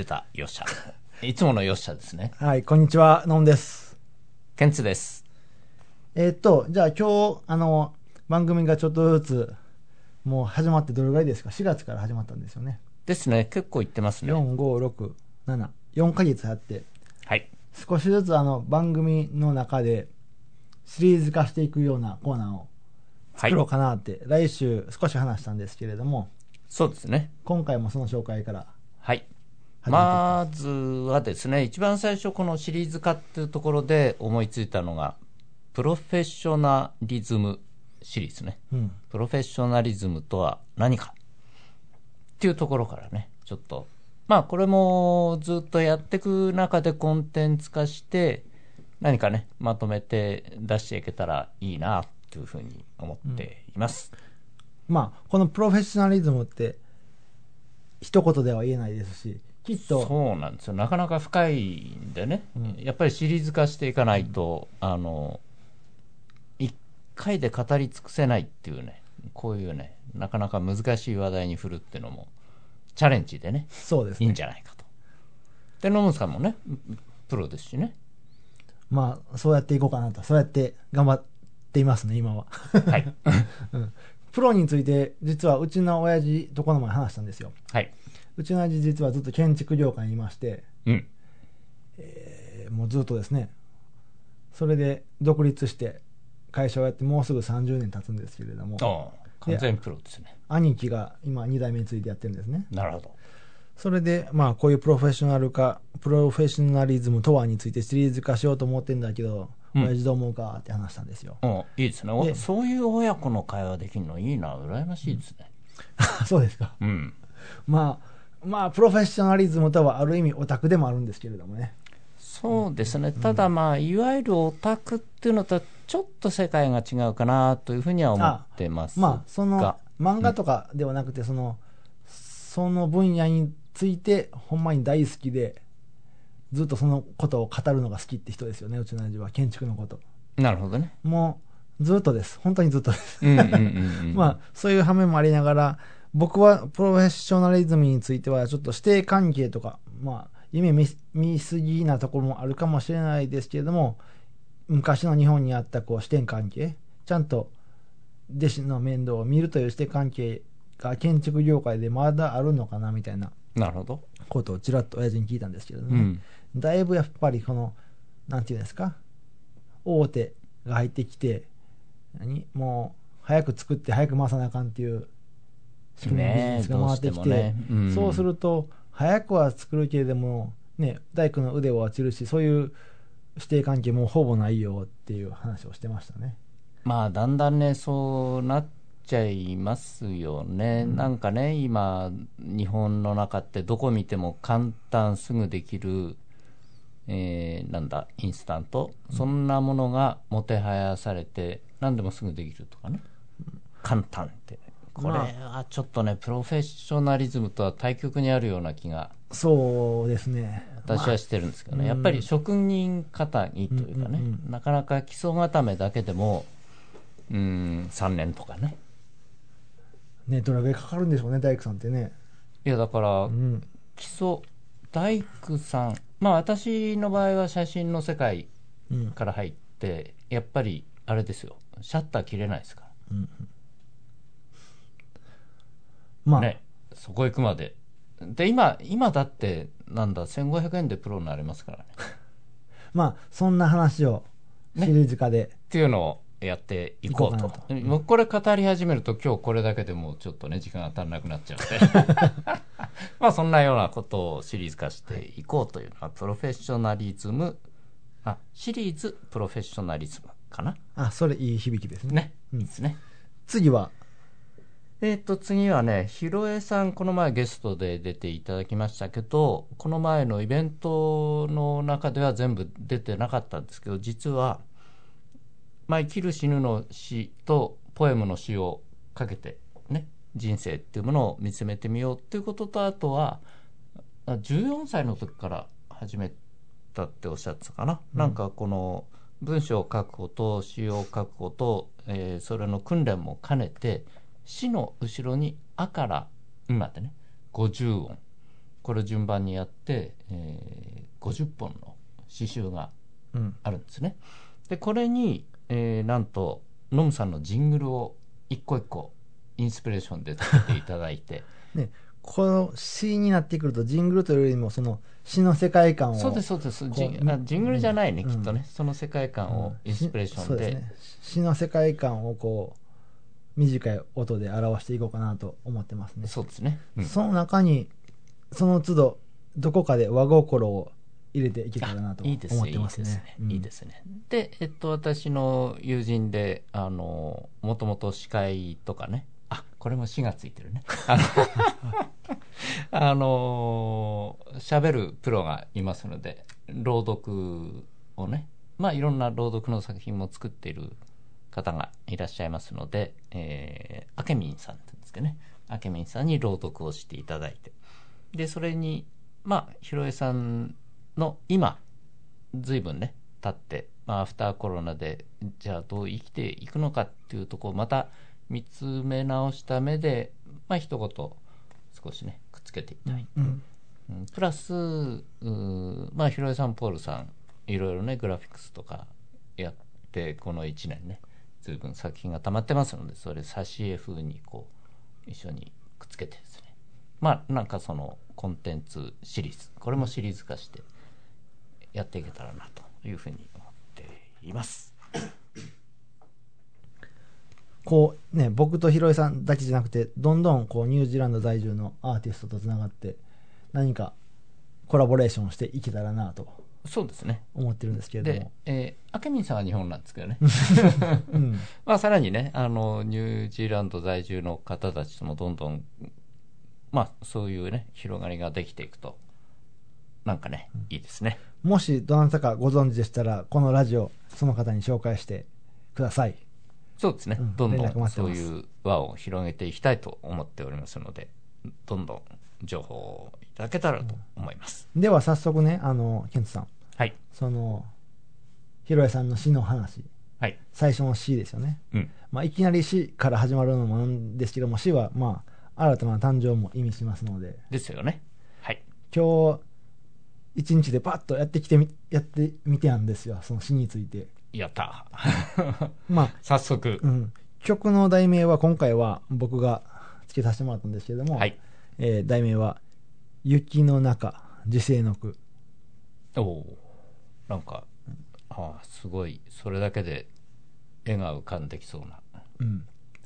出た、よっしゃ。いつものよっしゃですね。はい、こんにちは、のんです。ケンツです。えーっと、じゃあ今日、あの、番組がちょっとずつ、もう始まってどれぐらいですか ?4 月から始まったんですよね。ですね、結構言ってますね。4、5、6、7、4ヶ月やって、はい。少しずつあの、番組の中で、シリーズ化していくようなコーナーをはい作ろう。かなって、来週少し話したんですけれども、そうですね。今回もその紹介からはい。まずはですね、一番最初このシリーズ化っていうところで思いついたのが、プロフェッショナリズムシリーズね。うん。プロフェッショナリズムとは何かっていうところからね、ちょっと、まあこれもずっとやっていく中でコンテンツ化して、何かね、まとめて出していけたらいいなというふうに思っています。まあ、このプロフェッショナリズムって、一言では言えないですし、きっと、そうなんですよ。なかなか深いんでね、やっぱりシリーズ化していかないと、あの、一回で語り尽くせないっていうね、こういうね、なかなか難しい話題に振るっていうのも、チャレンジでね、いいんそうですね。じゃないかと。で、ノムさんもね、プロですしね。まあ、そうやっていこうかなと、そうやって頑張っていますね、今は。はい。プロについて、実はうちの親父とこの前話したんですよ。はい。うちの親父実はずっと建築業界にいまして、うん。えーもうずっとですね、それで独立して会社をやってもうすぐ30年経つんですけれども、完全プロですね。兄貴が今2代目についてやってるんですね。なるほど。それで、まあ、こういうプロフェッショナル化、プロフェッショナリズムとはについてシリーズ化しようと思ってんだけど、うん親父どう思うかって話したんですよ。うん、いいですね。そういう親子の会話できるのいいな、羨ましいですね。そうですか。うん。まあ、まあ、プロフェッショナリズムとはある意味オタクでもあるんですけれどもね。そうですね、ただまあ、いわゆるオタクっていうのとはちょっと世界が違うかなというふうには思ってますが、まあ、その漫画とかではなくて、その、その分野について、ほんまに大好きで、ずっとそのことを語るのが好きって人ですよね、うちの親父は、建築のこと。なるほどね。もう、ずっとです。本当にずっとです。うんうんうんうん まあ、そういう反面もありながら、僕はプロフェッショナリズムについては、ちょっと指定関係とか、まあ、夢見見すぎなところもあるかもしれないですけれども、昔の日本にあったこう視点関係、ちゃんと弟子の面倒を見るという視点関係が建築業界でまだあるのかなみたいななるほど。ことをちらっと親父に聞いたんですけれども、うん。だいぶやっぱりこの、なんていうんですか、大手が入ってきて、何？もう、早く作って早く回さなあかんっていう仕組みのビジネスが回ってきて、ねえどうしてもねうんそうすると、早くは作るけれども、ね、大工の腕は落ちるし、そういう指定関係もほぼないよっていう話をしてましたね。まあ、だんだんね、そうなっちゃいますよね。なんかね、今、日本の中ってどこ見ても簡単すぐできる、えーなんだ、インスタント、そんなものがもてはやされて、何でもすぐできるとかね。簡単って。これはちょっとね、プロフェッショナリズムとは対極にあるような気がそうですね。私はしてるんですけどね、やっぱり職人方にというかね、うんうんなかなか基礎固めだけでも、うん、3年とかね。ね、どれぐらいかかるんでしょうね、大工さんってね。いや、だからう、ん。基礎、大工さん、まあ私の場合は写真の世界うん。から入って、やっぱりあれですよ、シャッター切れないですかまあ、ら、ね、そこ行くまで。で、今、今だって、なんだ、1500円でプロになれますからね。まあ、そんな話をシリーズ化で、っていうのをやっていこうと。うもうこれ語り始めると今日これだけでもうちょっとね時間が足らなくなっちゃうので。まあそんなようなことをシリーズ化していこうというのはプロフェッショナリズム。あシリーズプロフェッショナリズムかな。あ、それいい響きですね。ね、うん。いいですね。次は、えっ、と、次はね、ひろえさん、この前ゲストで出ていただきましたけど、この前のイベントの中では全部出てなかったんですけど、実は、まあ、生きる死ぬの死とポエムの詩をかけて、ね、人生っていうものを見つめてみようっていうことと、あとは、あ14歳の時から始めたっておっしゃってたかな。なんかこの、文章を書くこと、詩を書くこと、えーそれの訓練も兼ねて、死の後ろに「あ」から今でね50音。これを順番にやって、えー50本の詩集がうん。あるんですね。でこれに、えーなんとノムさんのジングルを一個一個インスピレーションでつけていただいて。ね、この詩になってくると、ジングルというよりも、その詩の世界観を。そうですそうです。ジンジングルじゃないね、うん。きっとね。その世界観をインスピレーションで,、そうすね。詩の世界観をこう、短い音で表していこうかなと思ってますね。そうですね、うん。その中に、その都度、どこかで和心を入れていけたらなと思ってますね。いいですね、でえっと私の友人であのもともと司会とかね。あこれも「死」がついてるね。あの あの喋るプロがいますので朗読をね。まあいろんな朗読の作品も作っている方がいらっしゃいますので、えー、あけみんさんって言うんですけどね。あけみんさんに朗読をしていただいて。でそれにまあひろえさんの今随分ね経って、まあ、アフターコロナでじゃあどう生きていくのかっていうところをまた見つめ直した目でまあ一言少しねくっつけていただいて、うん。うん。プラスまあひろえさんポールさんいろいろねグラフィックスとかやってこの1年ね随分作品が溜まってますのでそれ挿絵風にこう一緒にくっつけてですね。まあなんかそのコンテンツシリーズ。これもシリーズ化してやっていけたらなというふうに思っています。こうね、僕とひろえさんだけじゃなくて、どんどんこうニュージーランド在住のアーティストとつながって、何かコラボレーションしていけたらなとそうですね思ってるんですけれどでも。、えー、あけみんさんは日本なんですけどね うん。まあ、さらにね、あの、ニュージーランド在住の方たちともどんどん、まあ、そういうね、広がりができていくと、なんかね、いいですね。もしどなたかご存知でしたら、このラジオ、その方に紹介してください。そうですね、うんどんどんそういう輪を広げていきたいと思っておりますので、どんどん情報をいただけたらと思います。では早速ね、あの、ケントさん、はい。その、ひろえさんの詩の話、はい。最初の詩ですよね。うん。まあ、いきなり詩から始まるのもなんですけども、詩は、まあ、新たな誕生も意味しますので、ですよね。はい。今日、一日でパッとやってきてみ、やってみてやんですよ、その詩について。やった。まあ、早速う。ん、曲の題名は今回は僕が付けさせてもらったんですけれども、はい。えー題名は「雪の中時世の句おおーなんか、ああ、すごい、それだけで絵が浮かんできそうな、」うん、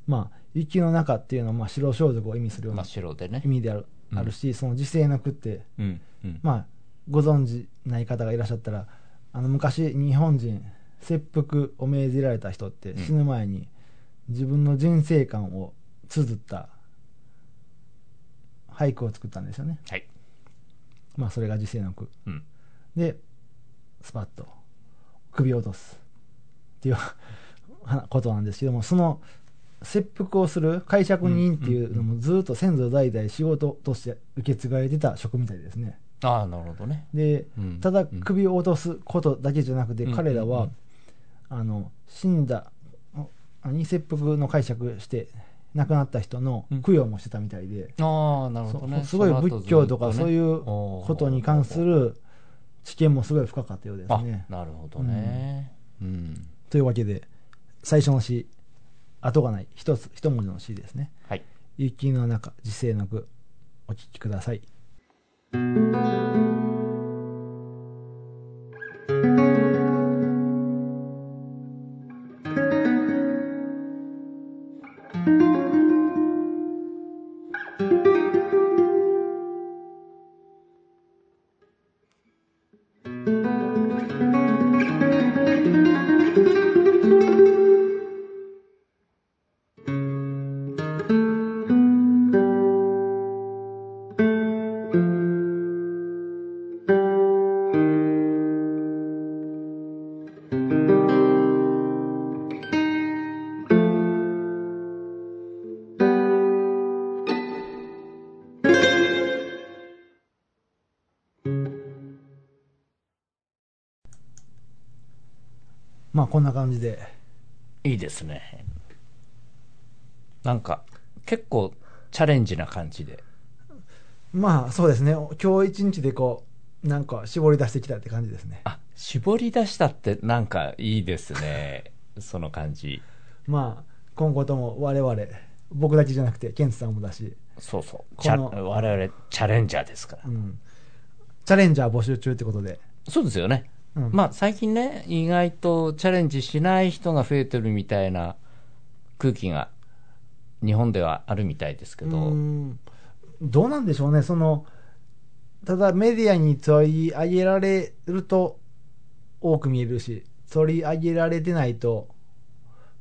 まあ雪の中っていうのはまあ白装束を意味するよう真なっ白でね意。味である,、うんあるしその時世の句ってうん。うん。まあご存知ない方がいらっしゃったらあの昔日本人切腹を命じられた人ってうん死ぬ前に自分の人生観を綴った俳句を作ったんですよねはい。まあそれが時世の句うん。でスパッと首を落とすっていうは ことなんですけどもその切腹をする解釈人っていうのもずっと先祖代々仕事として受け継がれてた職みたいですねああ、なるほどね。でうんただ首を落とすことだけじゃなくてうん彼らはあの死んだあに切腹の解釈して亡くなった人の供養もしてたみたいで、ああ、なるほどね。すごい仏教とかそういうこことに関する知見もすごい深かったようですあね。なるほどね。うん。というわけで最初の詩後がない一つ一文字の詩ですねはい。「雪の中時世の句」お聞きください「まあこんな感じで。いいですね。なんか、結構チャレンジな感じで。まあそうですね。今日一日でこう、なんか絞り出してきたって感じですね。あ、絞り出したってなんかいいですね。その感じ。まあ今後とも我々、僕だけじゃなくて、ケンツさんもだし、そうそう。この我々チャレンジャーですからう。ん。チャレンジャー募集中ってことで。そうですよね。うん。まあ最近ね、意外とチャレンジしない人が増えてるみたいな空気が日本ではあるみたいですけど、うん。どうなんでしょうね、そのただメディアに取り上げられると多く見えるし、取り上げられてないと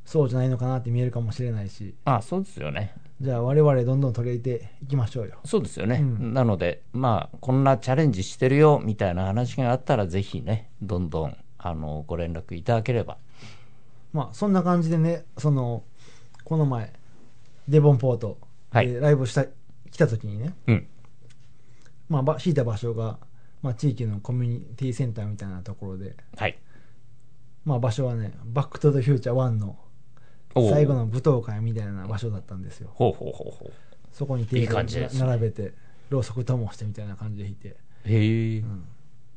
そうじゃないのかなって見えるかもしれないし、あそうですよね。じゃあ、我々どんどん取り入れていきましょうよ。そうですよね。うんなので、まあ、こんなチャレンジしてるよみたいな話があったら、ぜひね、どんどんあのご連絡いただければ。まあ、そんな感じでね、そのこの前、デボンポートはいでライブした、来た時にね、うん。まあ、ば敷いた場所が、まあ、地域のコミュニティセンターみたいなところで、はい。まあ、場所はね、バック・トゥ・ザ・フューチャー1の最後の舞踏会みたいな場所だったんですよ。ほうほうほうほう。そこにテーブル並べて、ろうそくともしてみたいな感じで弾いて、へえ、うん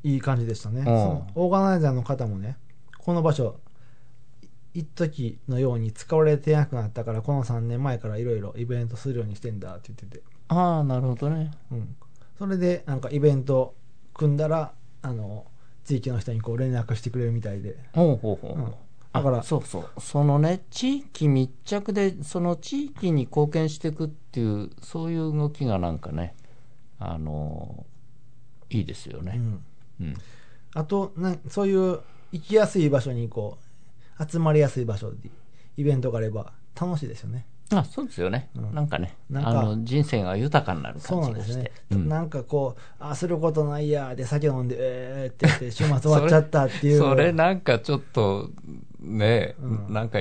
いい感じでしたね。んそのオーガナイザーの方もね、この場所、い一時のように使われてなくなったから、この3年前からいろいろイベントするようにしてんだって言ってて、ああ、なるほどね。うん、それでなんかイベント組んだら、あの地域の人にこう連絡してくれるみたいで、ほうほうほう。うんだかららそうそう。そのね地域密着でその地域に貢献していくっていうそういう動きがなんかねあのいいですよね、うん。うん。あとなそういう行きやすい場所にこう集まりやすい場所でイベントがあれば楽しいですよね。あそうですよね、うん。なんかねなんかあの人生が豊かになるそう感じがして。なんですね、うん。なんかこうあすることないやで酒飲んでえーって言って週末終わっちゃったっていう。それなんかちょっとね、うん。なんか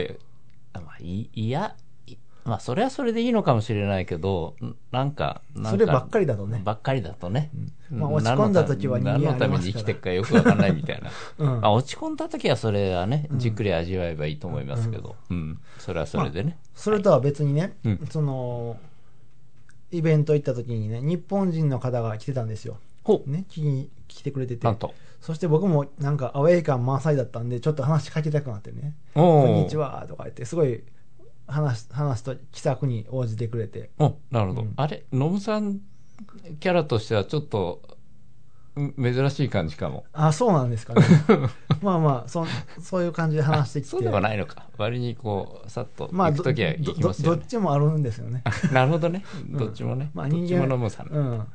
あまあいいやいまあそれはそれでいいのかもしれないけどんなんかなんか。そればっかりだとね。ばっかりだとね、うん。まあ落ち込んだ時は人間何のために生きてるかよくわかんないみたいな、うん。まあ、落ち込んだ時はそれはねじっくり味わえばいいと思いますけど、うん。それはそれでね、それとは別にね、うん。そのイベント行った時にね日本人の方が来てたんですよね聞きに来てくれてて。なんと。そして僕もなんかアウェイ感満載だったんでちょっと話しかけたくなってね。こんにちはとか言ってすごい話す話すと気さくに応じてくれて。おなるほど、うん。あれノムさんキャラとしてはちょっとん珍しい感じかも。あそうなんですかね。まあまあそそういう感じで話してきて。そうではないのか。割にこうさっとまあ行く時は行きますよね、どどどっちもあるんですよね。なるほどね。うん。どっちもね、まあどっち人間もノムさん、うん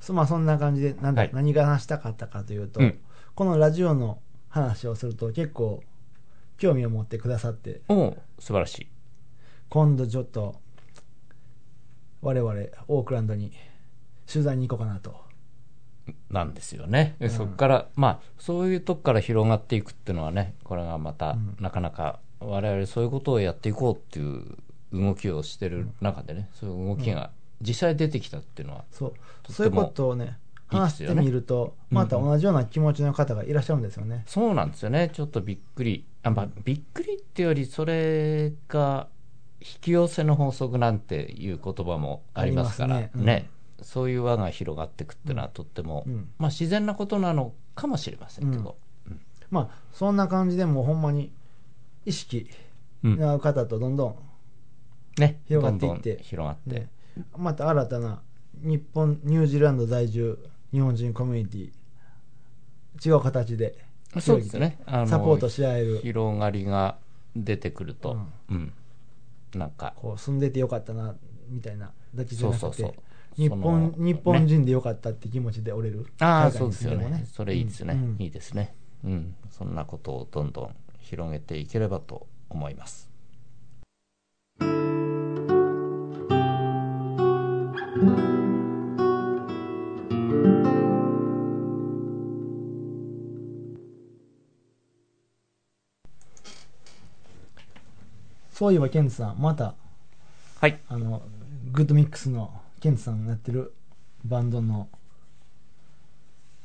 そまあそんな感じでなんだ、はい。何が話したかったかというと、うん。このラジオの話をすると結構興味を持ってくださって。おう素晴らしい。今度ちょっと我々オークランドに取材に行こうかなと。なんですよね、でうん。そこからまあそういうとこから広がっていくっていうのはねこれがまた、うん。なかなか我々そういうことをやっていこうっていう動きをしてる中でね、そういう動きが実際出てきたっていうのは、そう。そういうことをね話してみるとまた同じような気持ちの方がいらっしゃるんですよね、そうなんですよね。ちょっとびっくり。あ、まあ、びっくりっていうよりそれが引き寄せの法則なんていう言葉もありますからねね。うん。そういう輪が広がっていくっていうのはとっても、うん。まあ、自然なことなのかもしれませんけど、まあそんな感じでもうほんまに意識うん。の方とどんどんね。広がっていって。どんどん広がって、ね、また新たな日本ニュージーランド在住日本人コミュニティ違う形でそうですね。サポートし合える。広がりが出てくると、うん。なんか。こう住んでてよかったなみたいな。だけじゃなくてそうそうそう。日そ本の日本人でよかったって気持ちで折れる、あそうですよね。それいいですね、うん。うん。いいですね。うん。そんなことをどんどん広げていければと思いますそういえばケンツさんまたはいあのグッドミックスのケンツさんがやってるバンドの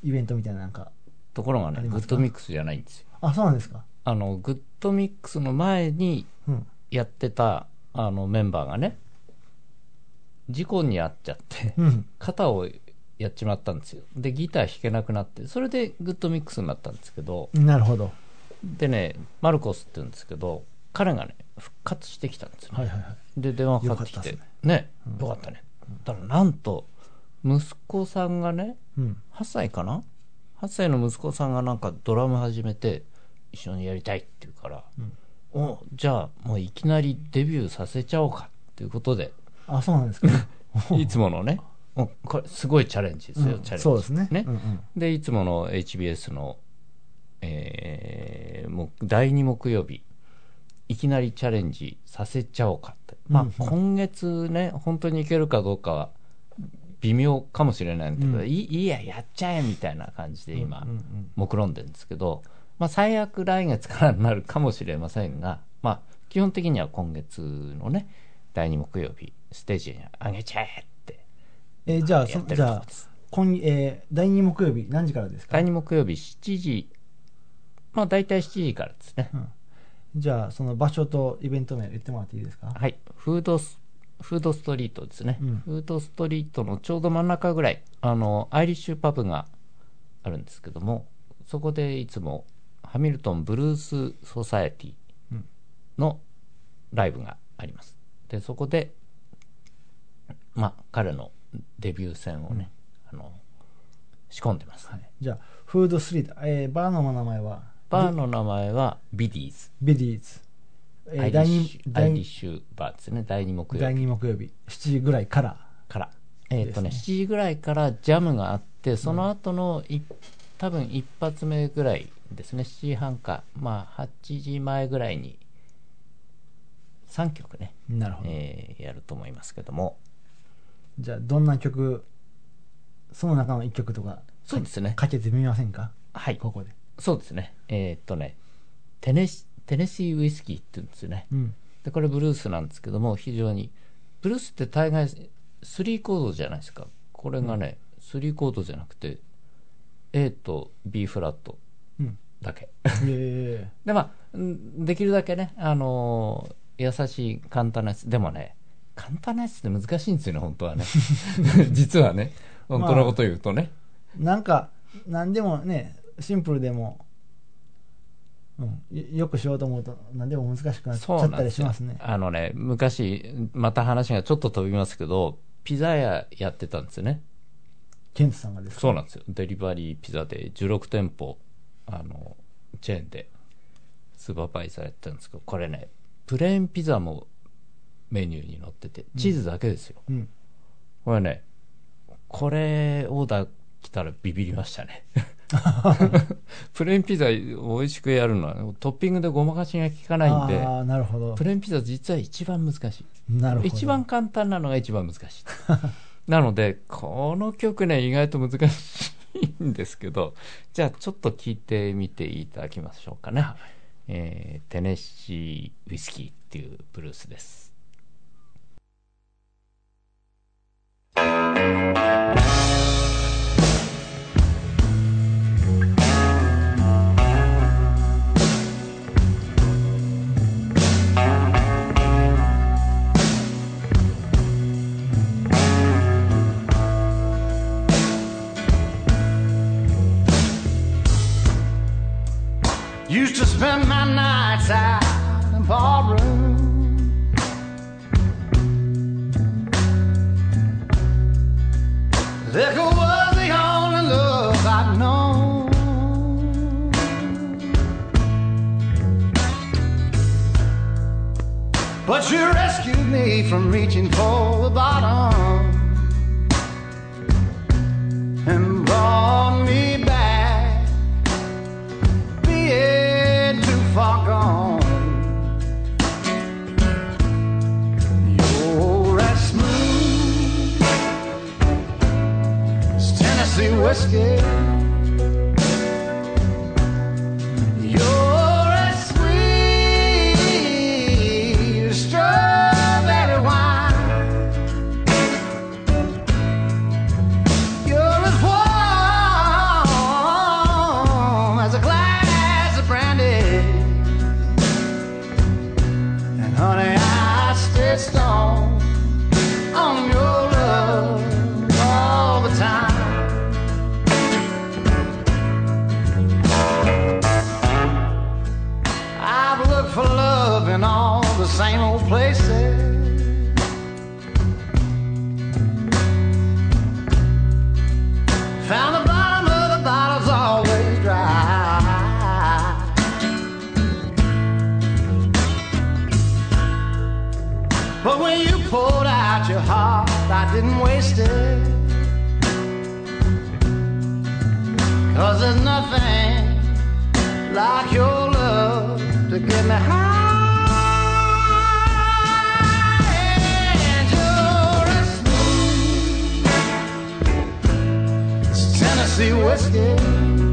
イベントみたいななんかところがねグッドミックスじゃないんですよあそうなんですか？あのグッドミックスの前にうん。やってたあのメンバーがね事故に遭っちゃってうん。肩をやっちまったんですよでギター弾けなくなってそれでグッドミックスになったんですけどなるほど。でねマルコスって言うんですけど彼がね復活してきたんですよね、はいはいはい。で電話かかってきて。よかったっね。よかったね、だからなんと息子さんがねうん。8歳かな？8歳の息子さんがなんかドラム始めて一緒にやりたいって言うから、おじゃあもういきなりデビューさせちゃおうか。っていうことで。あ、そうなんですか？いつものね。これすごいチャレンジですよ、うん。チャレンジ。そうですね。ね。うんうん。でいつもの HBS の、えーもう第2木曜日いきなりチャレンジさせちゃおうかって、まあ今月ね本当にいけるかどうかは微妙かもしれないんだけど、うん。いいややっちゃえみたいな感じで今、目論んでるんですけど、まあ、最悪来月からになるかもしれませんが、まあ、基本的には今月のね第2木曜日ステージに上げちゃえってえーじゃあ、じゃあ今、えー、第2木曜日何時からですか？第2木曜日7時まあ大体7時からですね、うんじゃあ、その場所とイベント名言ってもらっていいですか？はい。フードスフードストリートですね、うん。フードストリートのちょうど真ん中ぐらいあのアイリッシュパブがあるんですけどもそこでいつもハミルトンブルースソサエティうん。のライブがあります。でそこでまあ彼のデビュー戦をね、あの仕込んでます、じゃあ、フードストリート、えー、バーの名前は？バーの名前はビディーズ。ビディーズ。えアイリッシュ2第アイリッシュバーですね。第2木曜第日2木曜日、7時ぐらいから。から。えっ、とねで7時ぐらいからジャムがあってその後のい多分一発目ぐらいですね。7時半か。まあ8時前ぐらいに3曲ね、なるほど。えーやると思いますけども。じゃあ、どんな曲、その中の1曲とか、そうですね。かけてみませんか？はい。ここで。そうですね。えっ、とねテネシテネシーウイスキーって言うんですよね。うん。でこれブルースなんですけども非常にブルースって大概3コードじゃないですか。これがね、3コードじゃなくて A と B フラットうん。だけ。え でまあんできるだけね、あのー優しい簡単なやつ。でもね簡単なやつって難しいんですよね本当はね。実はね本当のこと言うとね、ー、なんか、なんでもね、シンプルでも、うん、よよくしようと思うと、なんでも難しくなっちゃったりしますね。あのね昔また話がちょっと飛びますけどピザ屋やってたんですよね。ケントさんがですか？そうなんですよ。デリバリーピザで16店舗あのチェーンでスーパーバイザーやってたんですけどこれねプレーンピザもメニューに載っててチーズだけですよ、うん。これねこれオーダー来たらビビりましたね プレーンピザ美味しくやるのはトッピングでごまかしが効かないんでなるほど。プ。レーンピザ実は一番難しい。なるほど。一番簡単なのが一番難しい。なのでこの曲ね意外と難しいんですけどじゃあちょっと聞いてみていただきましょうかね、えーテネッシーウイスキーっていうブルースです spend my nights out in ballroom. Liquor was the only love I'd known. But you rescued me from reaching for whiskey. I've been wasted. Cause there's nothing like your love to get me high. Tennessee whiskey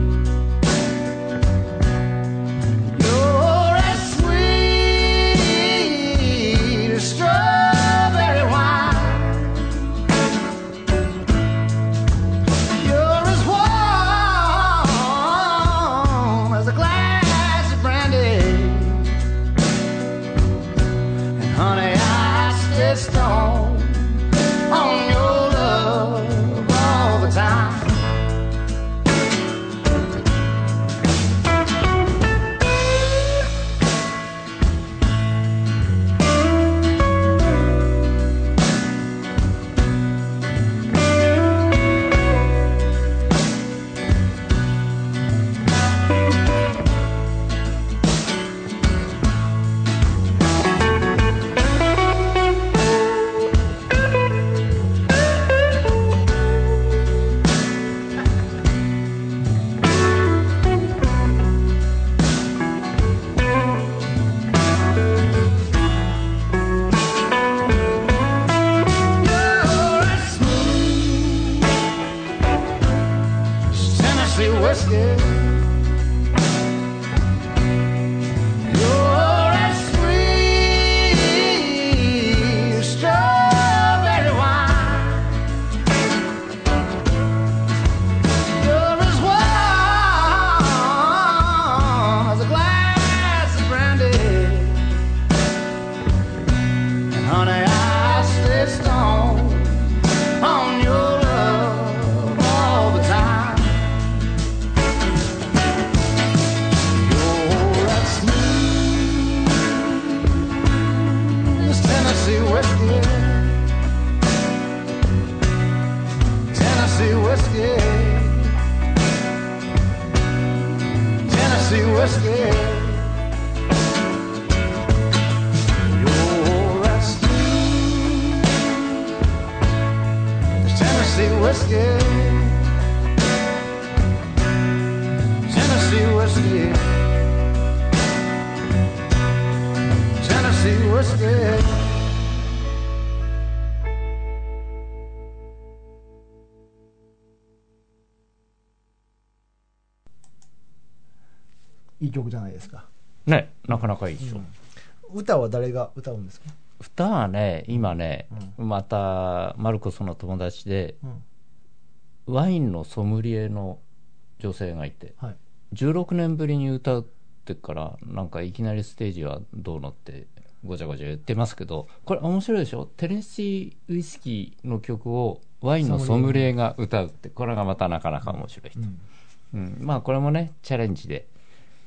曲じゃないですか。ね、なかなかいいでしょ。歌は誰が歌うんですか？歌はね、今ね、また、マルコスの友達で、うんワインのソムリエの女性がいて、はい。16年ぶりに歌うってから、なんかいきなりステージはどうのって、ごちゃごちゃ言ってますけど、これ面白いでしょ？テネシーウイスキーの曲をワインのソムリエが歌うって、これがまたなかなか面白い人。うんうん、まあこれもね、チャレンジで、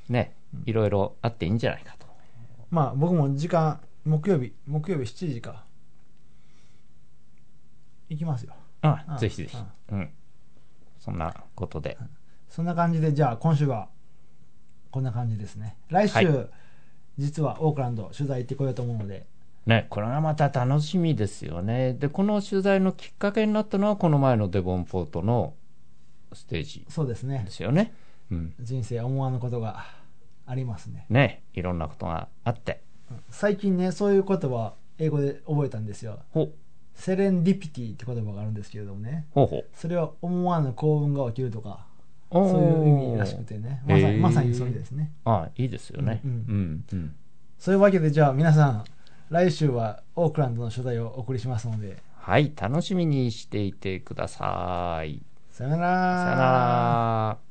ね、いろいろあっていいんじゃないかと。まあ僕も時間、木曜日、木曜日7時か。行きますよ。ああぜひぜひ。うん。そんなことで。そんな感じで、じゃあ今週はこんな感じですね。来週、はい実はオークランド取材行ってこようと思うので、ね、これがまた楽しみですよね。で、この取材のきっかけになったのは、この前のデボンポートのステージそうですねで。すよね。うん。人生思わぬことがありますね。ね、いろんなことがあって。最近ね、そういう言葉、英語で覚えたんですよ。ほう、セレンディピティって言葉があるんですけれどもね。ほうほう。それは思わぬ幸運が起きるとか、そういう意味らしくてね。まさへーにまさにそれですね。あいいですよね。う、うんんうん、うん。そういうわけで、じゃあ皆さん、来週はオークランドの取材をお送りしますので、はい、楽しみにしていてください。さよなさよなら。ら。